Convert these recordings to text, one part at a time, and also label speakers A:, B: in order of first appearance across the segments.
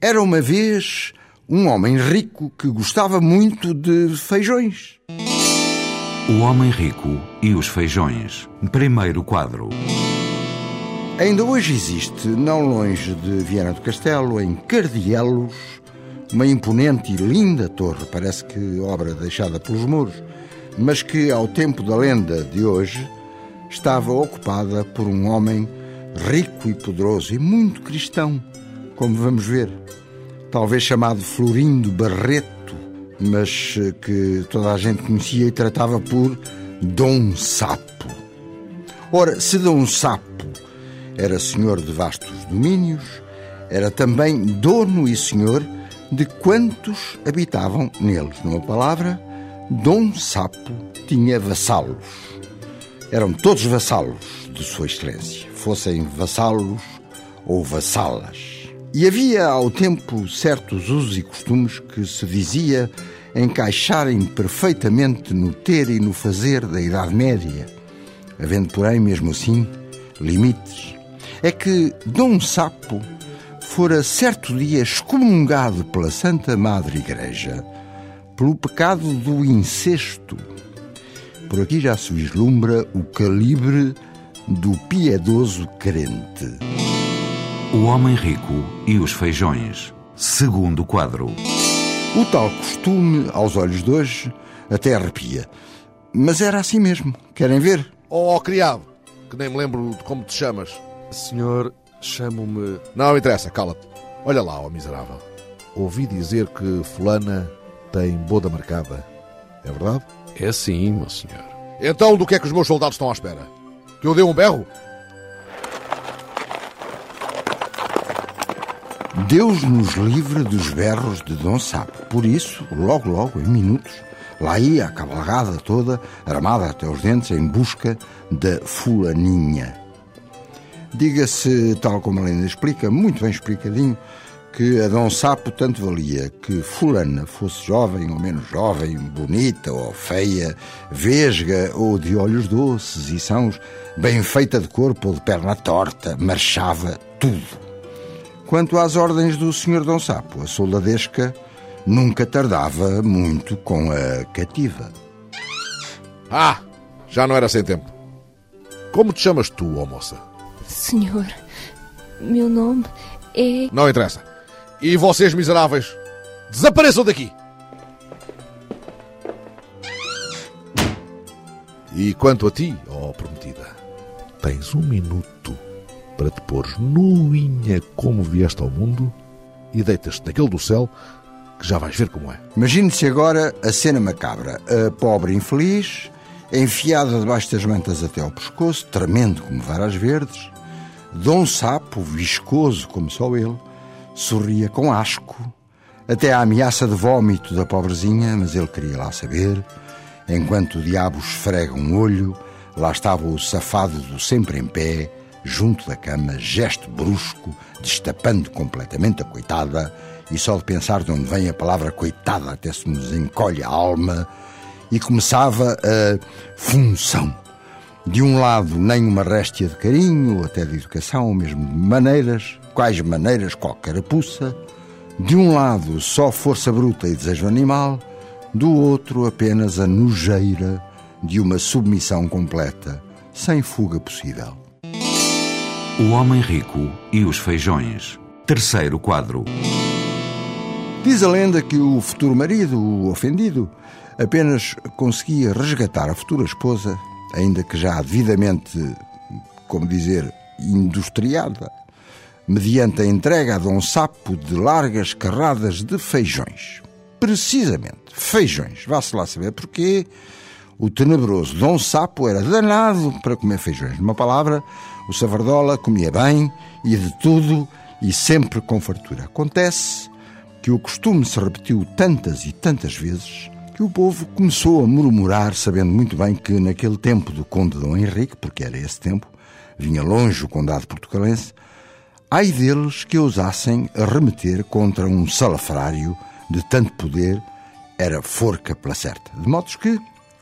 A: Era uma vez um homem rico que gostava muito de feijões.
B: O Homem Rico e os Feijões. Primeiro quadro.
A: Ainda hoje existe, não longe de Viana do Castelo, em Cardielos, uma imponente e linda torre, parece que obra deixada pelos muros, mas que, ao tempo da lenda de hoje, estava ocupada por um homem rico e poderoso e muito cristão, como vamos ver. Talvez chamado Florindo Barreto, mas eh, que toda a gente conhecia e tratava por Dom Sapo. Ora, se Dom Sapo era senhor de vastos domínios, era também dono e senhor de quantos habitavam neles. Numa palavra, Dom Sapo tinha vassalos. Eram todos vassalos de Sua Excelência, fossem vassalos ou vassalas. E havia ao tempo certos usos e costumes que se dizia encaixarem perfeitamente no ter e no fazer da Idade Média, havendo, porém, mesmo assim, limites. É que Dom Sapo fora certo dia excomungado pela Santa Madre Igreja pelo pecado do incesto. Por aqui já se vislumbra o calibre do piedoso crente.
B: O Homem Rico e os Feijões. Segundo quadro.
A: O tal costume, aos olhos de hoje, até arrepia. Mas era assim mesmo. Querem ver?
C: Oh, criado, que nem me lembro de como te chamas.
D: Senhor, chamo-me.
C: Não interessa, cala-te. Olha lá, ó miserável. Ouvi dizer que fulana tem boda marcada. É verdade?
D: É sim, meu senhor.
C: Então do que é que os meus soldados estão à espera? Que eu dê um berro?
A: Deus nos livre dos berros de Dom Sapo. Por isso, logo, logo, em minutos, lá ia a cavalgada toda, armada até os dentes, em busca da fulaninha. Diga-se, tal como a lenda explica, muito bem explicadinho, que a Dom Sapo tanto valia que fulana fosse jovem ou menos jovem, bonita ou feia, vesga ou de olhos doces e sãos, bem feita de corpo ou de perna torta, marchava tudo. Quanto às ordens do Sr. Dom Sapo, a soldadesca nunca tardava muito com a cativa.
C: Ah, já não era sem tempo. Como te chamas tu, ó moça?
E: Senhor, meu nome é.
C: Não interessa. E vocês, miseráveis, desapareçam daqui! E quanto a ti, ó prometida, tens um minuto para te pôres nuinha como vieste ao mundo e deitas-te naquele do céu que já vais ver como é.
A: Imagine-se agora a cena macabra. A pobre infeliz, enfiada debaixo das mantas até ao pescoço, tremendo como varas verdes, Dom Sapo, viscoso como só ele, sorria com asco, até a ameaça de vômito da pobrezinha, mas ele queria lá saber. Enquanto o diabo esfrega um olho, lá estava o safado do sempre em pé, junto da cama, gesto brusco, destapando completamente a coitada, e só de pensar de onde vem a palavra coitada até se nos encolhe a alma, e começava a função. De um lado, nem uma réstia de carinho, ou até de educação, ou mesmo de maneiras, quais maneiras, qualquer carapuça. De um lado, só força bruta e desejo animal, do outro, apenas a nojeira de uma submissão completa, sem fuga possível.
B: O Homem Rico e os Feijões. Terceiro quadro.
A: Diz a lenda que o futuro marido, o ofendido, apenas conseguia resgatar a futura esposa, ainda que já devidamente, como dizer, industriada, mediante a entrega a Dom Sapo de largas carradas de feijões. Precisamente, feijões. Vá-se lá saber porquê. O tenebroso Dom Sapo era danado para comer feijões. Numa palavra, o Savardola comia bem e de tudo e sempre com fartura. Acontece, que o costume se repetiu tantas e tantas vezes que o povo começou a murmurar, sabendo muito bem que naquele tempo do Conde Dom Henrique, porque era esse tempo, vinha longe o condado portugalense, ai deles que ousassem remeter contra um salafrário de tanto poder, era forca pela certa. De modo que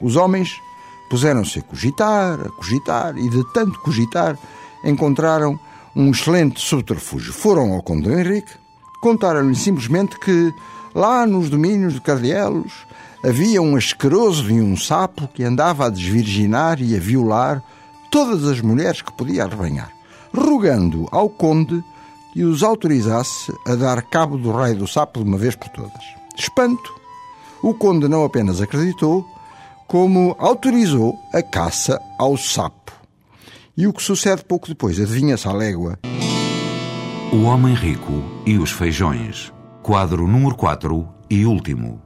A: os homens puseram-se a cogitar, a cogitar, e de tanto cogitar encontraram um excelente subterfúgio. Foram ao Conde Henrique, contaram-lhe simplesmente que lá nos domínios de Cardielos havia um asqueroso e um sapo que andava a desvirginar e a violar todas as mulheres que podia arrebanhar, rogando ao Conde que os autorizasse a dar cabo do raio do sapo de uma vez por todas. Espanto! O Conde não apenas acreditou, como autorizou a caça ao sapo. E o que sucede pouco depois, adivinha-se à légua.
B: O Homem Rico e os Feijões. Quadro número 4 e último.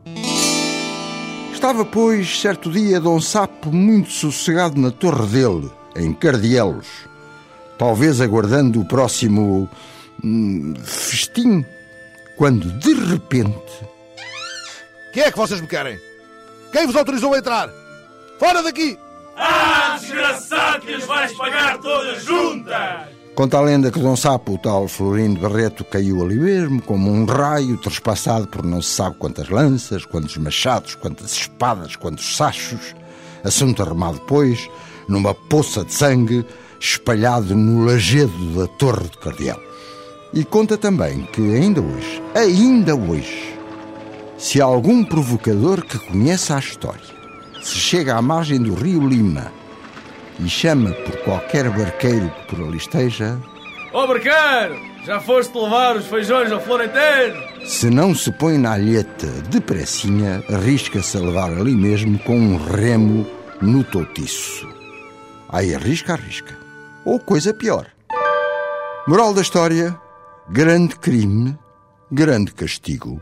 A: Estava, pois, certo dia, Dom Sapo muito sossegado na torre dele, em Cardielos, talvez aguardando o próximo hum, festim, quando, de repente...
C: Quem é que vocês me querem? Quem vos autorizou a entrar? Fora daqui!
F: Ah, desgraçado, que lhes vais pagar todas juntas!
A: Conta a lenda que Dom Sapo, o tal Florindo Barreto, caiu ali mesmo, como um raio, trespassado por não se sabe quantas lanças, quantos machados, quantas espadas, quantos sachos. Assunto arrumado, pois, numa poça de sangue, espalhado no lajedo da Torre de Cardielos. E conta também que ainda hoje, ainda hoje, se algum provocador que conheça a história se chega à margem do rio Lima e chama por qualquer barqueiro que por ali esteja.
F: Ó oh, barqueiro, já foste levar os feijões ao Florentino?
A: Se não se põe na alheta depressinha, arrisca-se a levar ali mesmo com um remo no toutiço. Aí arrisca, arrisca. Ou coisa pior. Moral da história: grande crime, grande castigo.